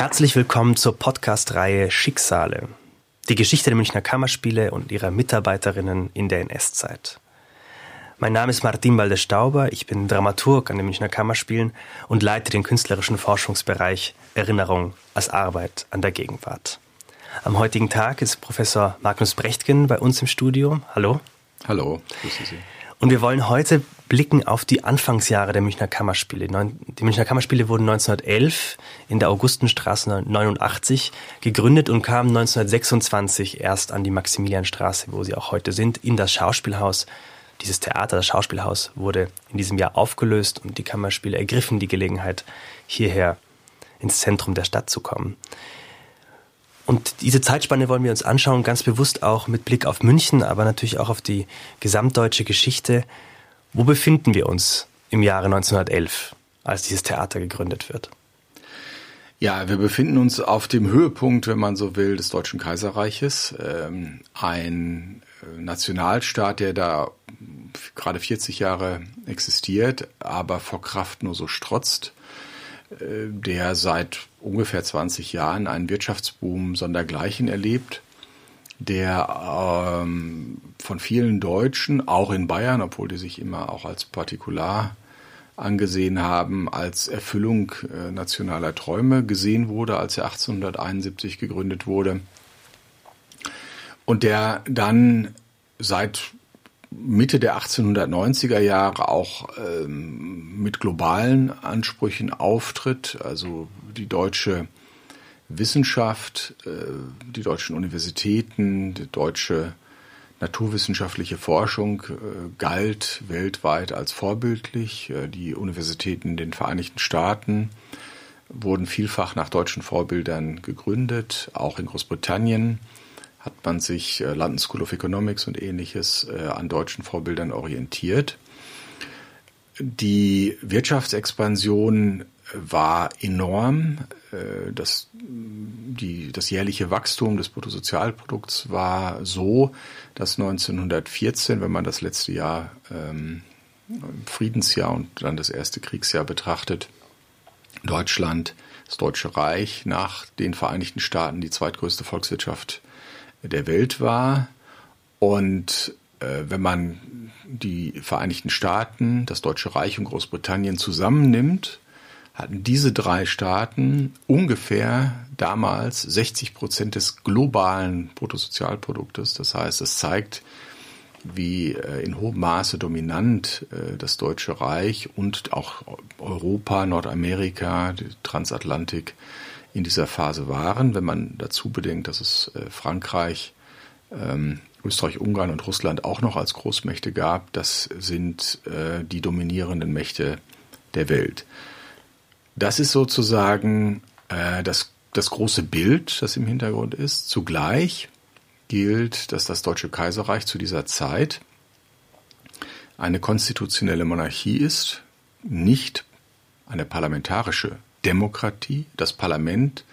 Herzlich willkommen zur Podcast-Reihe Schicksale. Die Geschichte der Münchner Kammerspiele und ihrer Mitarbeiterinnen in der NS-Zeit. Mein Name ist Martin Walde-Stauber, ich bin Dramaturg an den Münchner Kammerspielen und leite den künstlerischen Forschungsbereich Erinnerung als Arbeit an der Gegenwart. Am heutigen Tag ist Professor Magnus Brechtgen bei uns im Studio. Hallo. Hallo, grüße Sie. Und wir wollen heute blicken auf die Anfangsjahre der Münchner Kammerspiele. Die Münchner Kammerspiele wurden 1911 in der Augustenstraße 89 gegründet und kamen 1926 erst an die Maximilianstraße, wo sie auch heute sind, in das Schauspielhaus. Dieses Theater, das Schauspielhaus, wurde in diesem Jahr aufgelöst und die Kammerspiele ergriffen die Gelegenheit, hierher ins Zentrum der Stadt zu kommen. Und diese Zeitspanne wollen wir uns anschauen, ganz bewusst auch mit Blick auf München, aber natürlich auch auf die gesamtdeutsche Geschichte. Wo befinden wir uns im Jahre 1911, als dieses Theater gegründet wird? Ja, wir befinden uns auf dem Höhepunkt, wenn man so will, des Deutschen Kaiserreiches. Ähm, ein äh, Nationalstaat, der da gerade 40 Jahre existiert, aber vor Kraft nur so strotzt. Äh, der seit ungefähr 20 Jahren einen Wirtschaftsboom sondergleichen erlebt, der ähm, von vielen Deutschen, auch in Bayern, obwohl die sich immer auch als Partikular angesehen haben, als Erfüllung äh, nationaler Träume gesehen wurde, als er 1871 gegründet wurde. Und der dann seit Mitte der 1890er Jahre auch ähm, mit globalen Ansprüchen auftritt. Also die deutsche Wissenschaft, äh, die deutschen Universitäten, die deutsche naturwissenschaftliche Forschung äh, galt weltweit als vorbildlich. Äh, die Universitäten in den Vereinigten Staaten wurden vielfach nach deutschen Vorbildern gegründet, auch in Großbritannien hat man sich London School of Economics und ähnliches äh, an deutschen Vorbildern orientiert. Die Wirtschaftsexpansion war enorm. Äh, das, die, das jährliche Wachstum des Bruttosozialprodukts war so, dass 1914, wenn man das letzte Jahr ähm, Friedensjahr und dann das erste Kriegsjahr betrachtet, Deutschland, das Deutsche Reich nach den Vereinigten Staaten die zweitgrößte Volkswirtschaft der Welt war. Und äh, wenn man die Vereinigten Staaten, das Deutsche Reich und Großbritannien zusammennimmt, hatten diese drei Staaten ungefähr damals 60 Prozent des globalen Bruttosozialproduktes. Das heißt, es zeigt, wie äh, in hohem Maße dominant äh, das Deutsche Reich und auch Europa, Nordamerika, Transatlantik in dieser Phase waren. Wenn man dazu bedenkt, dass es äh, Frankreich, ähm, Österreich, Ungarn und Russland auch noch als Großmächte gab, das sind die dominierenden Mächte der Welt. Das ist sozusagen äh, das, das große Bild, das im Hintergrund ist. Zugleich gilt, dass das Deutsche Kaiserreich zu dieser Zeit eine konstitutionelle Monarchie ist, nicht eine parlamentarische Demokratie. Das Parlament,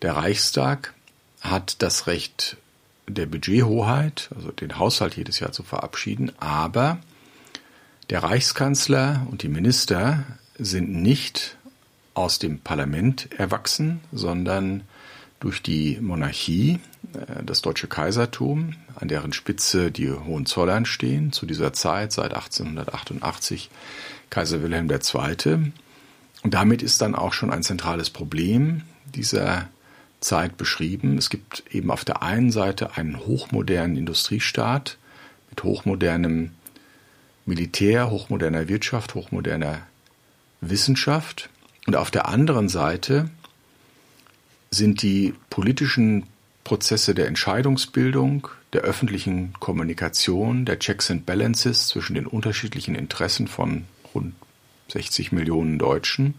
der Reichstag, hat das Recht der Budgethoheit, also den Haushalt jedes Jahr zu verabschieden, aber der Reichskanzler und die Minister sind nicht aus dem Parlament erwachsen, sondern durch die Monarchie, äh, das Deutsche Kaisertum, an deren Spitze die Hohenzollern stehen, zu dieser Zeit seit 1888 Kaiser Wilhelm II. Und damit ist dann auch schon ein zentrales Problem dieser Zeit beschrieben. Es gibt eben auf der einen Seite einen hochmodernen Industriestaat mit hochmodernem Militär, hochmoderner Wirtschaft, hochmoderner Wissenschaft. Und auf der anderen Seite sind die politischen Prozesse der Entscheidungsbildung, der öffentlichen Kommunikation, der Checks and Balances zwischen den unterschiedlichen Interessen von rund 60 Millionen Deutschen,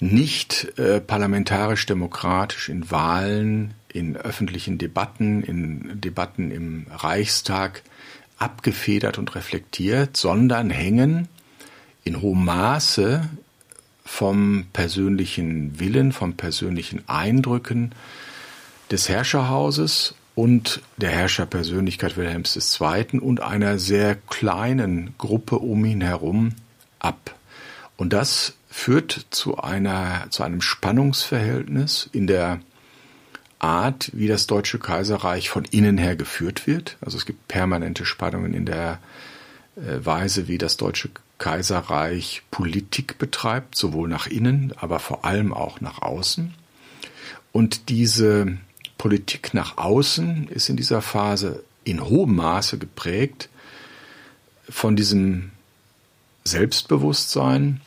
nicht äh, parlamentarisch-demokratisch in Wahlen, in öffentlichen Debatten, in Debatten im Reichstag abgefedert und reflektiert, sondern hängen in hohem Maße vom persönlichen Willen, vom persönlichen Eindrücken des Herrscherhauses und der Herrscherpersönlichkeit Wilhelms II. und einer sehr kleinen Gruppe um ihn herum ab. Und das führt zu einer, zu einem Spannungsverhältnis in der Art, wie das Deutsche Kaiserreich von innen her geführt wird. Also es gibt permanente Spannungen in der äh, Weise, wie das Deutsche Kaiserreich Politik betreibt, sowohl nach innen, aber vor allem auch nach außen. Und diese Politik nach außen ist in dieser Phase in hohem Maße geprägt von diesem Selbstbewusstsein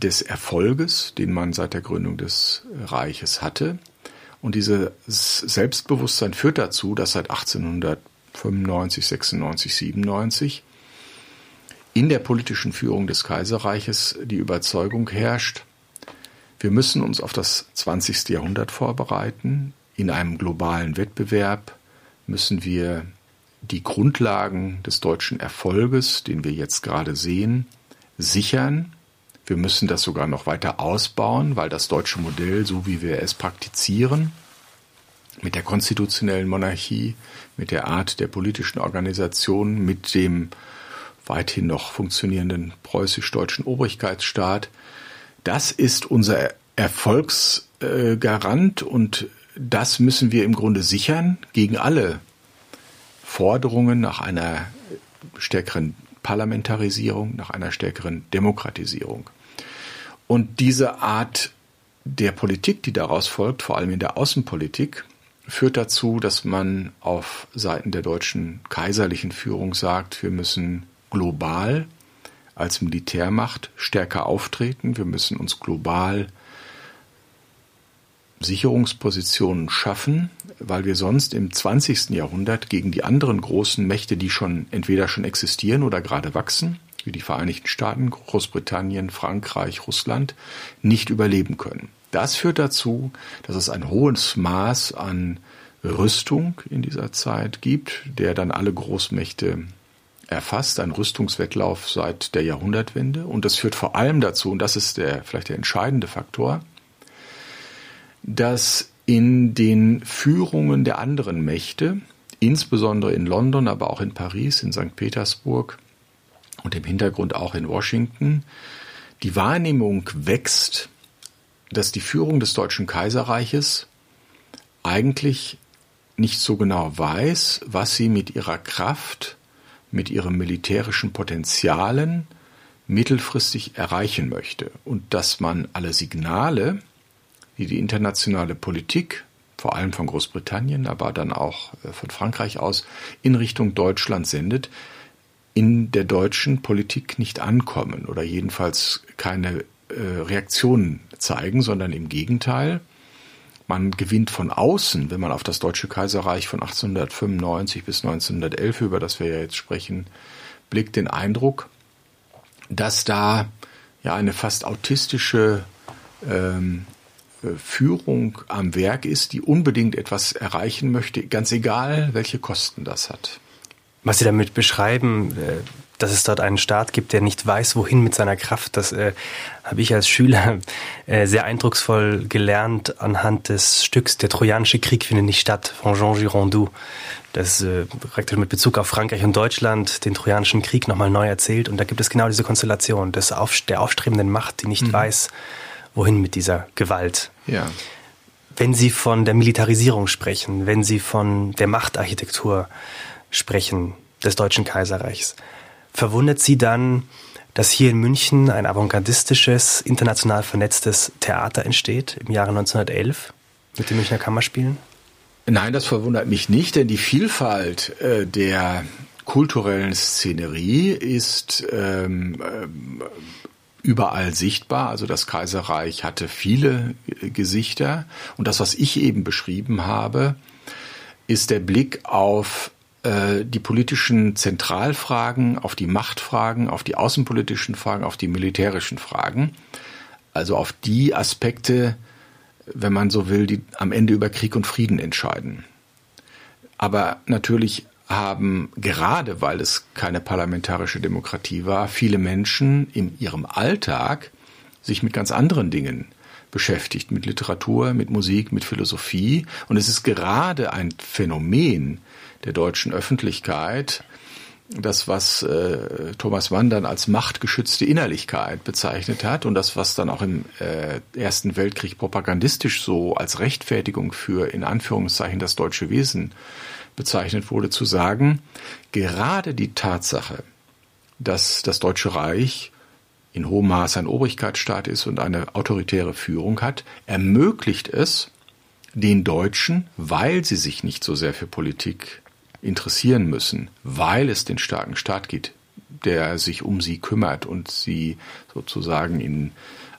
des Erfolges, den man seit der Gründung des Reiches hatte. Und dieses Selbstbewusstsein führt dazu, dass seit 1895, 96, 97 in der politischen Führung des Kaiserreiches die Überzeugung herrscht, wir müssen uns auf das 20. Jahrhundert vorbereiten. In einem globalen Wettbewerb müssen wir die Grundlagen des deutschen Erfolges, den wir jetzt gerade sehen, sichern. Wir müssen das sogar noch weiter ausbauen, weil das deutsche Modell, so wie wir es praktizieren, mit der konstitutionellen Monarchie, mit der Art der politischen Organisation, mit dem weithin noch funktionierenden preußisch-deutschen Obrigkeitsstaat. Das ist unser Erfolgsgarant und das müssen wir im Grunde sichern gegen alle Forderungen nach einer stärkeren Parlamentarisierung, nach einer stärkeren Demokratisierung. Und diese Art der Politik, die daraus folgt, vor allem in der Außenpolitik, führt dazu, dass man auf Seiten der deutschen kaiserlichen Führung sagt, wir müssen global als Militärmacht stärker auftreten. Wir müssen uns global Sicherungspositionen schaffen, weil wir sonst im 20. Jahrhundert gegen die anderen großen Mächte, die schon entweder schon existieren oder gerade wachsen, wie die Vereinigten Staaten, Großbritannien, Frankreich, Russland, nicht überleben können. Das führt dazu, dass es ein hohes Maß an Rüstung in dieser Zeit gibt, der dann alle Großmächte erfasst, ein Rüstungswettlauf seit der Jahrhundertwende. Und das führt vor allem dazu, und das ist der, vielleicht der entscheidende Faktor, dass in den Führungen der anderen Mächte, insbesondere in London, aber auch in Paris, in St. Petersburg und im Hintergrund auch in Washington, die Wahrnehmung wächst, dass die Führung des Deutschen Kaiserreiches eigentlich nicht so genau weiß, was sie mit ihrer Kraft mit ihren militärischen Potenzialen mittelfristig erreichen möchte und dass man alle Signale, die die internationale Politik, vor allem von Großbritannien, aber dann auch äh, von Frankreich aus, in Richtung Deutschland sendet, in der deutschen Politik nicht ankommen oder jedenfalls keine äh, Reaktionen zeigen, sondern im Gegenteil, man gewinnt von außen, wenn man auf das Deutsche Kaiserreich von 1895 bis 1911, über das wir ja jetzt sprechen, blickt, den Eindruck, dass da ja eine fast autistische ähm, äh, Führung am Werk ist, die unbedingt etwas erreichen möchte, ganz egal, welche Kosten das hat. Was Sie damit beschreiben, äh, dass es dort einen Staat gibt, der nicht weiß, wohin mit seiner Kraft. Das äh, habe ich als Schüler äh, sehr eindrucksvoll gelernt anhand des Stücks Der Trojanische Krieg findet nicht statt von Jean Girondou. Das äh, praktisch mit Bezug auf Frankreich und Deutschland den Trojanischen Krieg nochmal neu erzählt. Und da gibt es genau diese Konstellation des auf, der aufstrebenden Macht, die nicht mhm. weiß, wohin mit dieser Gewalt. Ja. Wenn Sie von der Militarisierung sprechen, wenn Sie von der Machtarchitektur sprechen des Deutschen Kaiserreichs, Verwundert Sie dann, dass hier in München ein avantgardistisches, international vernetztes Theater entsteht im Jahre 1911 mit den Münchner Kammerspielen? Nein, das verwundert mich nicht, denn die Vielfalt äh, der kulturellen Szenerie ist ähm, äh, überall sichtbar. Also das Kaiserreich hatte viele Gesichter. Und das, was ich eben beschrieben habe, ist der Blick auf äh, die politischen Zentralfragen, auf die Machtfragen, auf die außenpolitischen Fragen, auf die militärischen Fragen. Also auf die Aspekte, wenn man so will, die am Ende über Krieg und Frieden entscheiden. Aber natürlich haben gerade, weil es keine parlamentarische Demokratie war, viele Menschen in ihrem Alltag sich mit ganz anderen Dingen beschäftigt, mit Literatur, mit Musik, mit Philosophie. Und es ist gerade ein Phänomen, der deutschen Öffentlichkeit, das, was äh, Thomas Mann dann als machtgeschützte Innerlichkeit bezeichnet hat und das, was dann auch im äh, Ersten Weltkrieg propagandistisch so als Rechtfertigung für in Anführungszeichen das deutsche Wesen bezeichnet wurde, zu sagen, gerade die Tatsache, dass das Deutsche Reich in hohem Maß ein Obrigkeitsstaat ist und eine autoritäre Führung hat, ermöglicht es den Deutschen, weil sie sich nicht so sehr für Politik interessieren müssen, weil es den starken Staat gibt, der sich um sie kümmert und sie sozusagen in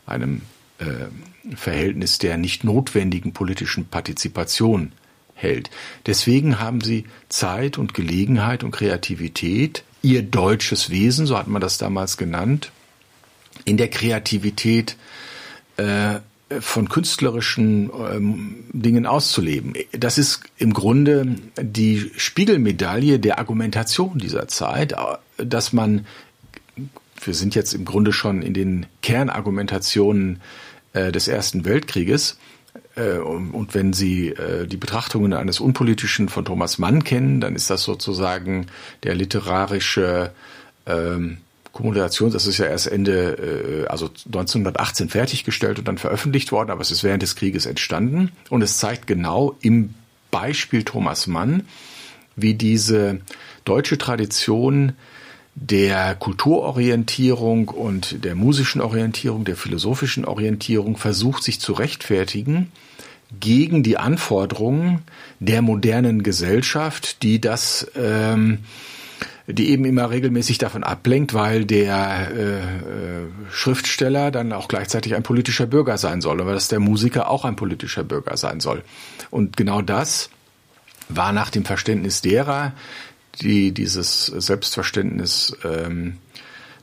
einem äh, Verhältnis der nicht notwendigen politischen Partizipation hält. Deswegen haben sie Zeit und Gelegenheit und Kreativität, ihr deutsches Wesen, so hat man das damals genannt, in der Kreativität äh, von künstlerischen ähm, Dingen auszuleben. Das ist im Grunde die Spiegelmedaille der Argumentation dieser Zeit, dass man, wir sind jetzt im Grunde schon in den Kernargumentationen äh, des Ersten Weltkrieges, äh, und wenn Sie äh, die Betrachtungen eines Unpolitischen von Thomas Mann kennen, dann ist das sozusagen der literarische ähm, Kumulation, das ist ja erst Ende, äh, also 1918 fertiggestellt und dann veröffentlicht worden, aber es ist während des Krieges entstanden. Und es zeigt genau im Beispiel Thomas Mann, wie diese deutsche Tradition der Kulturorientierung und der musischen Orientierung, der philosophischen Orientierung versucht sich zu rechtfertigen gegen die Anforderungen der modernen Gesellschaft, die das ähm, die eben immer regelmäßig davon ablenkt, weil der äh, äh, Schriftsteller dann auch gleichzeitig ein politischer Bürger sein soll, aber dass der Musiker auch ein politischer Bürger sein soll. Und genau das war nach dem Verständnis derer, die dieses Selbstverständnis ähm,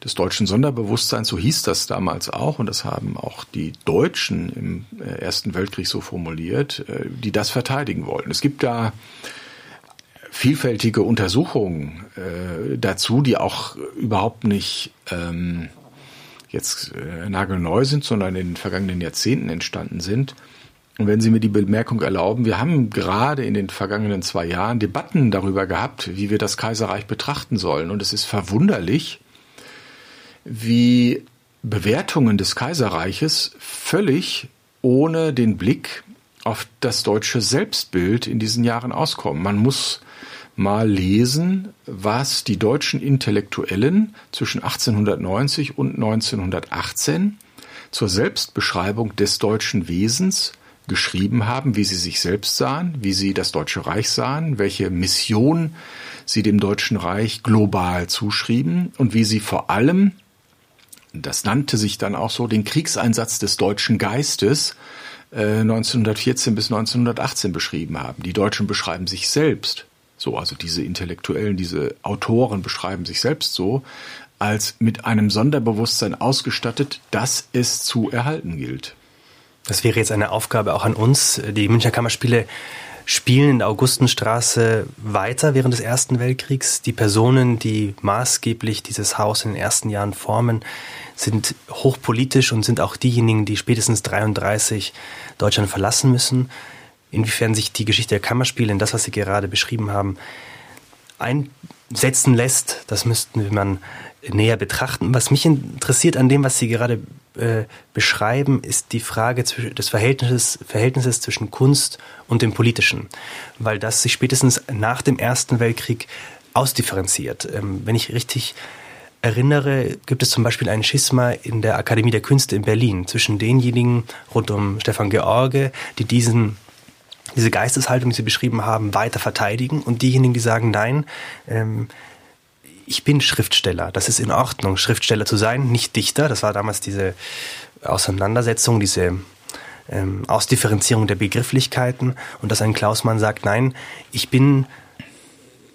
des deutschen Sonderbewusstseins, so hieß das damals auch, und das haben auch die Deutschen im äh, Ersten Weltkrieg so formuliert, äh, die das verteidigen wollten. Es gibt da vielfältige Untersuchungen äh, dazu, die auch überhaupt nicht ähm, jetzt äh, nagelneu sind, sondern in den vergangenen Jahrzehnten entstanden sind. Und wenn Sie mir die Bemerkung erlauben, wir haben gerade in den vergangenen zwei Jahren Debatten darüber gehabt, wie wir das Kaiserreich betrachten sollen. Und es ist verwunderlich, wie Bewertungen des Kaiserreiches völlig ohne den Blick auf das deutsche Selbstbild in diesen Jahren auskommen. Man muss mal lesen, was die deutschen Intellektuellen zwischen 1890 und 1918 zur Selbstbeschreibung des deutschen Wesens geschrieben haben, wie sie sich selbst sahen, wie sie das Deutsche Reich sahen, welche Mission sie dem Deutschen Reich global zuschrieben und wie sie vor allem, das nannte sich dann auch so, den Kriegseinsatz des deutschen Geistes 1914 äh, bis 1918 beschrieben haben. Die Deutschen beschreiben sich selbst so, also diese Intellektuellen, diese Autoren beschreiben sich selbst so, als mit einem Sonderbewusstsein ausgestattet, das es zu erhalten gilt. Das wäre jetzt eine Aufgabe auch an uns. Die Münchner Kammerspiele spielen in der Augustenstraße weiter während des Ersten Weltkriegs. Die Personen, die maßgeblich dieses Haus in den ersten Jahren formen, sind hochpolitisch und sind auch diejenigen, die spätestens 33 Deutschland verlassen müssen inwiefern sich die Geschichte der Kammerspiele in das, was Sie gerade beschrieben haben, einsetzen lässt, das müssten wir näher betrachten. Was mich interessiert an dem, was Sie gerade äh, beschreiben, ist die Frage des Verhältnisses, Verhältnisses zwischen Kunst und dem Politischen, weil das sich spätestens nach dem Ersten Weltkrieg ausdifferenziert. Ähm, wenn ich richtig erinnere, gibt es zum Beispiel ein Schisma in der Akademie der Künste in Berlin zwischen denjenigen rund um Stefan George, die diesen diese Geisteshaltung, die Sie beschrieben haben, weiter verteidigen und diejenigen, die sagen, nein, ähm, ich bin Schriftsteller, das ist in Ordnung, Schriftsteller zu sein, nicht Dichter. Das war damals diese Auseinandersetzung, diese ähm, Ausdifferenzierung der Begrifflichkeiten und dass ein Klausmann sagt, nein, ich bin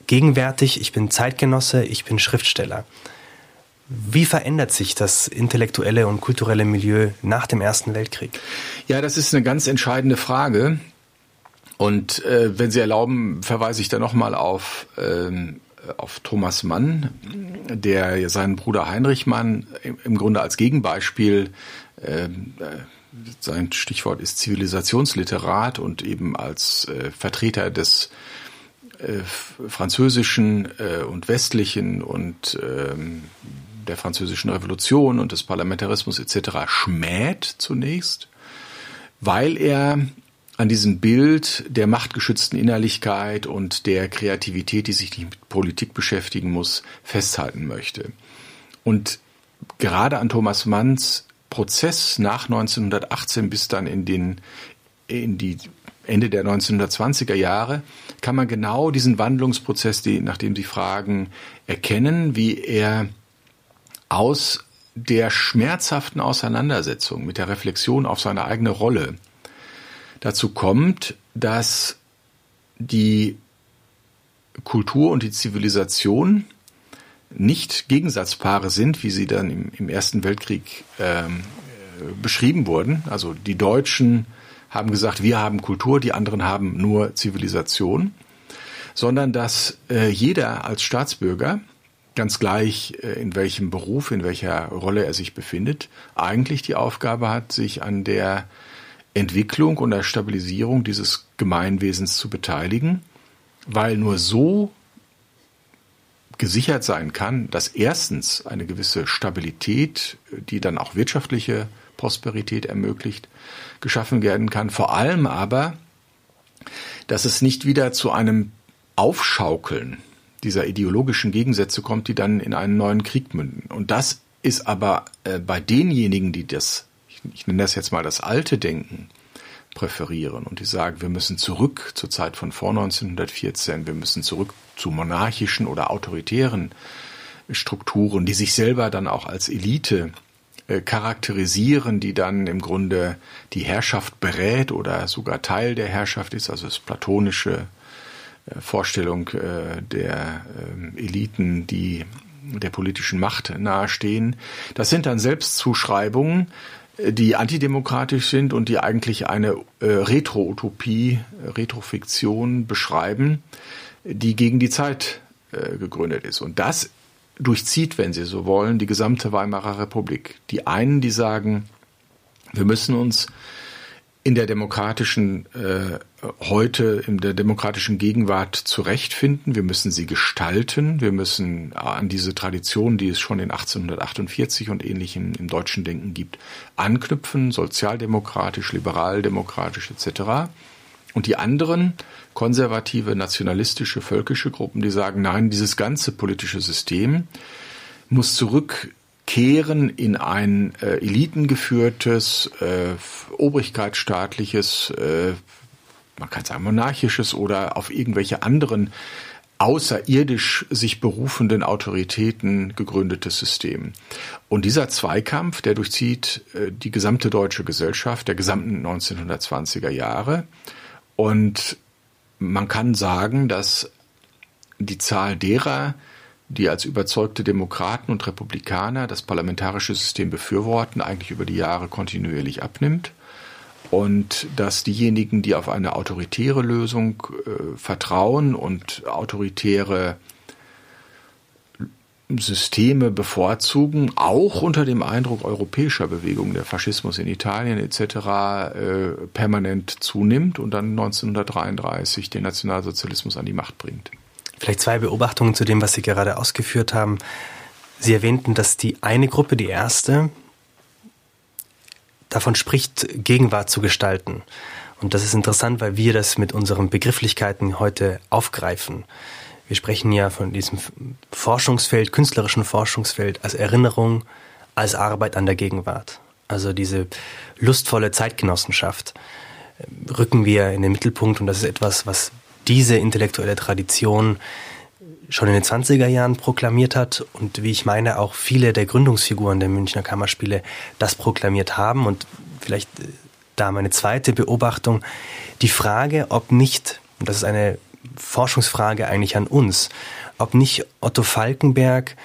gegenwärtig, ich bin Zeitgenosse, ich bin Schriftsteller. Wie verändert sich das intellektuelle und kulturelle Milieu nach dem Ersten Weltkrieg? Ja, das ist eine ganz entscheidende Frage. Und äh, wenn Sie erlauben, verweise ich da nochmal auf, ähm, auf Thomas Mann, der seinen Bruder Heinrich Mann im, im Grunde als Gegenbeispiel, ähm, äh, sein Stichwort ist Zivilisationsliterat und eben als äh, Vertreter des äh, französischen äh, und westlichen und ähm, der französischen Revolution und des Parlamentarismus etc. schmäht zunächst, weil er an diesem Bild der machtgeschützten Innerlichkeit und der Kreativität, die sich nicht mit Politik beschäftigen muss, festhalten möchte. Und gerade an Thomas Manns Prozess nach 1918 bis dann in den in die Ende der 1920er Jahre kann man genau diesen Wandlungsprozess, die, nachdem Sie fragen, erkennen, wie er aus der schmerzhaften Auseinandersetzung mit der Reflexion auf seine eigene Rolle dazu kommt, dass die Kultur und die Zivilisation nicht Gegensatzpaare sind, wie sie dann im, im Ersten Weltkrieg ähm, äh, beschrieben wurden. Also die Deutschen haben gesagt, wir haben Kultur, die anderen haben nur Zivilisation, sondern dass äh, jeder als Staatsbürger, ganz gleich äh, in welchem Beruf, in welcher Rolle er sich befindet, eigentlich die Aufgabe hat, sich an der Entwicklung und der Stabilisierung dieses Gemeinwesens zu beteiligen, weil nur so gesichert sein kann, dass erstens eine gewisse Stabilität, die dann auch wirtschaftliche Prosperität ermöglicht, geschaffen werden kann. Vor allem aber, dass es nicht wieder zu einem Aufschaukeln dieser ideologischen Gegensätze kommt, die dann in einen neuen Krieg münden. Und das ist aber äh, bei denjenigen, die das, ich, ich nenne das jetzt mal das alte Denken, präferieren und die sagen, wir müssen zurück zur Zeit von vor 1914, wir müssen zurück zu monarchischen oder autoritären Strukturen, die sich selber dann auch als Elite äh, charakterisieren, die dann im Grunde die Herrschaft berät oder sogar Teil der Herrschaft ist, also das platonische Vorstellung äh, der ähm, Eliten, die der politischen Macht nahestehen. Das sind dann Selbstzuschreibungen, die antidemokratisch sind und die eigentlich eine Retro-Utopie, Retrofiktion beschreiben, die gegen die Zeit gegründet ist. Und das durchzieht, wenn Sie so wollen, die gesamte Weimarer Republik. Die einen, die sagen, wir müssen uns in der demokratischen äh, heute in der demokratischen Gegenwart zurechtfinden. Wir müssen sie gestalten. Wir müssen an diese Tradition, die es schon in 1848 und ähnlichen im deutschen Denken gibt, anknüpfen. Sozialdemokratisch, liberaldemokratisch etc. Und die anderen, konservative, nationalistische, völkische Gruppen, die sagen, nein, dieses ganze politische System muss zurückkehren in ein äh, elitengeführtes, äh, obrigkeitsstaatliches, äh, man kann sagen monarchisches oder auf irgendwelche anderen außerirdisch sich berufenden Autoritäten gegründetes System. Und dieser Zweikampf, der durchzieht äh, die gesamte deutsche Gesellschaft der gesamten 1920er Jahre. Und man kann sagen, dass die Zahl derer, die als überzeugte Demokraten und Republikaner das parlamentarische System befürworten, eigentlich über die Jahre kontinuierlich abnimmt und dass diejenigen, die auf eine autoritäre Lösung äh, vertrauen und autoritäre Systeme bevorzugen, auch unter dem Eindruck europäischer Bewegungen, der Faschismus in Italien etc. Äh, permanent zunimmt und dann 1933 den Nationalsozialismus an die Macht bringt. Vielleicht zwei Beobachtungen zu dem, was Sie gerade ausgeführt haben. Sie erwähnten, dass die eine Gruppe, die erste, davon spricht, Gegenwart zu gestalten. Und das ist interessant, weil wir das mit unseren Begrifflichkeiten heute aufgreifen. Wir sprechen ja von diesem Forschungsfeld, künstlerischen Forschungsfeld als Erinnerung, als Arbeit an der Gegenwart. Also diese lustvolle Zeitgenossenschaft äh, rücken wir in den Mittelpunkt und das ist etwas, was diese intellektuelle Tradition schon in den 20er Jahren proklamiert hat und wie ich meine auch viele der Gründungsfiguren der Münchner Kammerspiele das proklamiert haben. Und vielleicht äh, da meine zweite Beobachtung, die Frage, ob nicht, und das ist eine Forschungsfrage eigentlich an uns, ob nicht Otto Falkenberg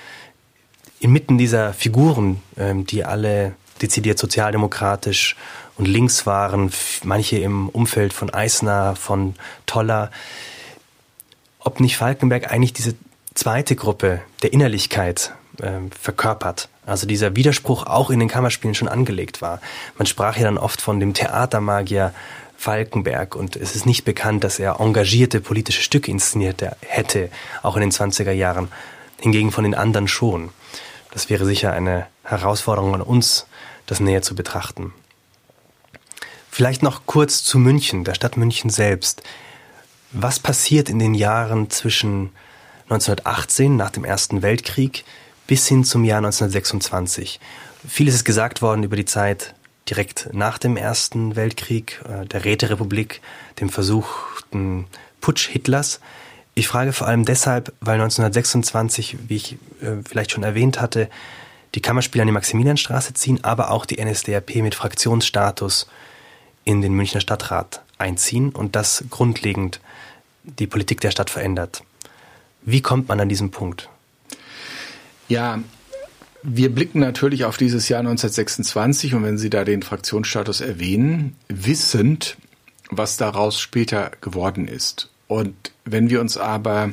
inmitten dieser Figuren, ähm, die alle dezidiert sozialdemokratisch und links waren, manche im Umfeld von Eisner, von Toller, ob nicht Falkenberg eigentlich diese zweite Gruppe der Innerlichkeit äh, verkörpert. Also dieser Widerspruch auch in den Kammerspielen schon angelegt war. Man sprach ja dann oft von dem Theatermagier Falkenberg und es ist nicht bekannt, dass er engagierte politische Stücke inszeniert hätte, auch in den 20er Jahren. Hingegen von den anderen schon. Das wäre sicher eine Herausforderung an uns, das näher zu betrachten. Vielleicht noch kurz zu München, der Stadt München selbst. Was passiert in den Jahren zwischen 1918 nach dem Ersten Weltkrieg bis hin zum Jahr 1926? Vieles ist gesagt worden über die Zeit direkt nach dem Ersten Weltkrieg, äh, der Räterepublik, dem versuchten Putsch Hitlers. Ich frage vor allem deshalb, weil 1926, wie ich äh, vielleicht schon erwähnt hatte, die Kammerspiele an die Maximilianstraße ziehen, aber auch die NSDAP mit Fraktionsstatus in den Münchner Stadtrat einziehen und das grundlegend die Politik der Stadt verändert. Wie kommt man an diesen Punkt? Ja, wir blicken natürlich auf dieses Jahr 1926 und wenn Sie da den Fraktionsstatus erwähnen, wissend, was daraus später geworden ist. Und wenn wir uns aber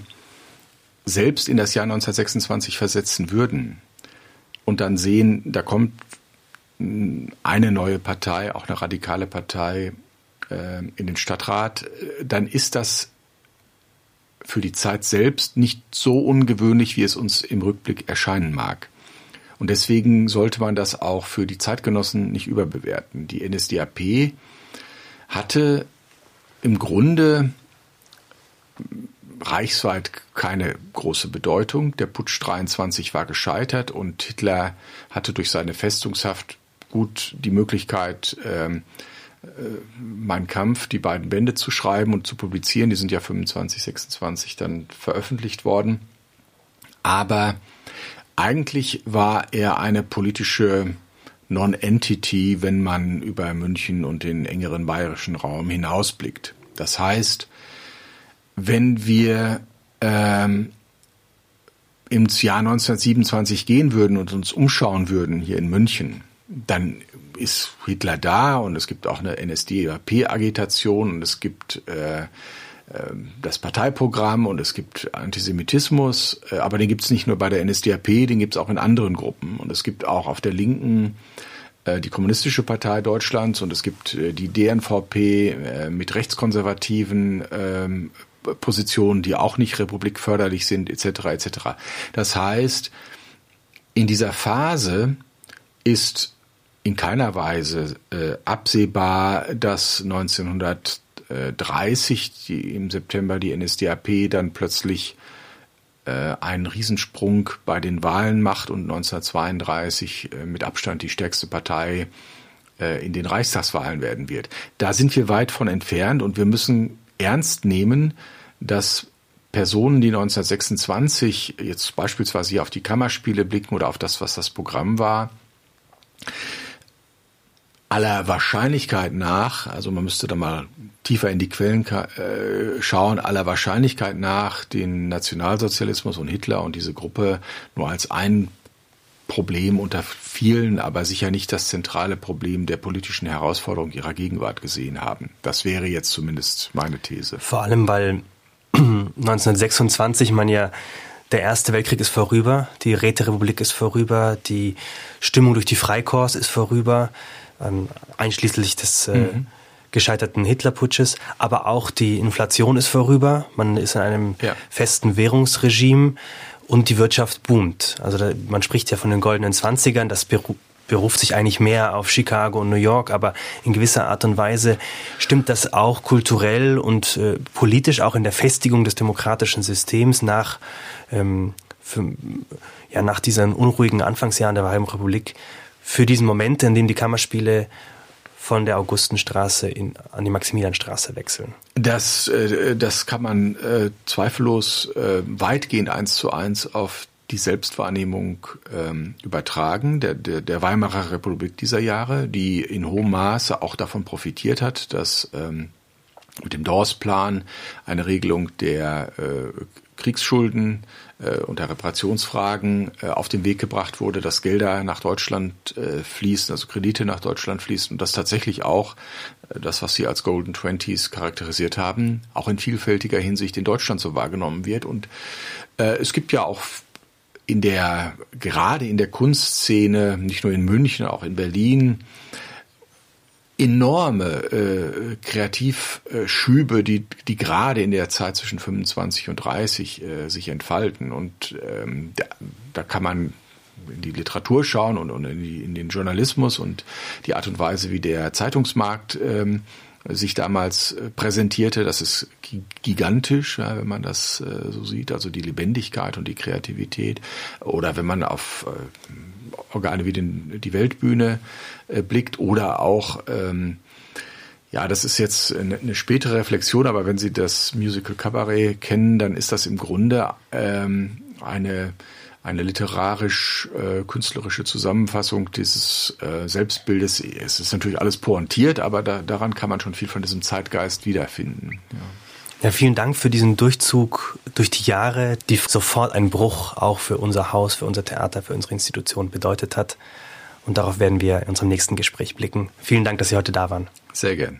selbst in das Jahr 1926 versetzen würden und dann sehen, da kommt eine neue Partei, auch eine radikale Partei in den Stadtrat, dann ist das für die Zeit selbst nicht so ungewöhnlich, wie es uns im Rückblick erscheinen mag. Und deswegen sollte man das auch für die Zeitgenossen nicht überbewerten. Die NSDAP hatte im Grunde reichsweit keine große Bedeutung. Der Putsch 23 war gescheitert und Hitler hatte durch seine Festungshaft gut die Möglichkeit, ähm, äh, Mein Kampf, die beiden Bände zu schreiben und zu publizieren. Die sind ja 25, 26 dann veröffentlicht worden. Aber eigentlich war er eine politische Non-Entity, wenn man über München und den engeren bayerischen Raum hinausblickt. Das heißt, wenn wir ähm, ins Jahr 1927 gehen würden und uns umschauen würden hier in München, dann ist Hitler da und es gibt auch eine NSDAP-Agitation und es gibt äh, ähm, das Parteiprogramm und es gibt Antisemitismus, äh, aber den gibt es nicht nur bei der NSDAP, den gibt es auch in anderen Gruppen. Und es gibt auch auf der Linken äh, die Kommunistische Partei Deutschlands und es gibt äh, die DNVP mit rechtskonservativen ähm, Positionen, die auch nicht republikförderlich sind, etc. etc. Das heißt, in dieser Phase ist in keiner Weise absehbar, dass 1900 30 die, im September die NSDAP dann plötzlich äh, einen Riesensprung bei den Wahlen macht und 1932 äh, mit Abstand die stärkste Partei äh, in den Reichstagswahlen werden wird. Da sind wir weit von entfernt und wir müssen ernst nehmen, dass Personen, die 1926 jetzt beispielsweise hier auf die Kammerspiele blicken oder auf das, was das Programm war, aller Wahrscheinlichkeit nach, also man müsste da mal tiefer in die Quellen äh, schauen, aller Wahrscheinlichkeit nach den Nationalsozialismus und Hitler und diese Gruppe nur als ein Problem unter vielen, aber sicher nicht das zentrale Problem der politischen Herausforderung ihrer Gegenwart gesehen haben. Das wäre jetzt zumindest meine These. Vor allem, weil 1926 man ja der Erste Weltkrieg ist vorüber, die Räterepublik ist vorüber, die Stimmung durch die Freikorps ist vorüber ähm, einschließlich des äh, mhm. gescheiterten Hitlerputsches. Aber auch die Inflation ist vorüber. Man ist in einem ja. festen Währungsregime und die Wirtschaft boomt. Also da, man spricht ja von den goldenen Zwanzigern. Das beru beruft sich eigentlich mehr auf Chicago und New York, aber in gewisser Art und Weise stimmt das auch kulturell und äh, politisch auch in der Festigung des demokratischen Systems nach ähm, für, ja, nach diesen unruhigen Anfangsjahren der Weimarer Republik für diesen Moment, in dem die Kammerspiele von der Augustenstraße in, an die Maximilianstraße wechseln. Das, äh, das kann man äh, zweifellos äh, weitgehend eins zu eins auf die Selbstwahrnehmung ähm, übertragen, der, der, der Weimarer Republik dieser Jahre, die in hohem Maße auch davon profitiert hat, dass ähm, mit dem Dawes-Plan eine Regelung der äh, Kriegsschulden äh, und der Reparationsfragen äh, auf den Weg gebracht wurde, dass Gelder nach Deutschland äh, fließen, also Kredite nach Deutschland fließen und dass tatsächlich auch äh, das, was Sie als Golden Twenties charakterisiert haben, auch in vielfältiger Hinsicht in Deutschland so wahrgenommen wird. Und äh, es gibt ja auch in der, gerade in der Kunstszene, nicht nur in München, auch in Berlin, enorme äh, Kreativschübe, die, die gerade in der Zeit zwischen 25 und 30 äh, sich entfalten. Und ähm, da, da kann man in die Literatur schauen und, und in, die, in den Journalismus und die Art und Weise, wie der Zeitungsmarkt ähm, sich damals äh, präsentierte. Das ist gigantisch, wenn man das äh, so sieht, also die Lebendigkeit und die Kreativität. Oder wenn man auf äh, Organe wie den, die Weltbühne blickt oder auch ähm, ja, das ist jetzt eine, eine spätere Reflexion, aber wenn Sie das Musical Cabaret kennen, dann ist das im Grunde ähm, eine eine literarisch-künstlerische äh, Zusammenfassung dieses äh, Selbstbildes. Es ist natürlich alles pointiert, aber da, daran kann man schon viel von diesem Zeitgeist wiederfinden. Ja. Ja, vielen Dank für diesen Durchzug durch die Jahre, die sofort einen Bruch auch für unser Haus, für unser Theater, für unsere Institution bedeutet hat. Und darauf werden wir in unserem nächsten Gespräch blicken. Vielen Dank, dass Sie heute da waren. Sehr gern.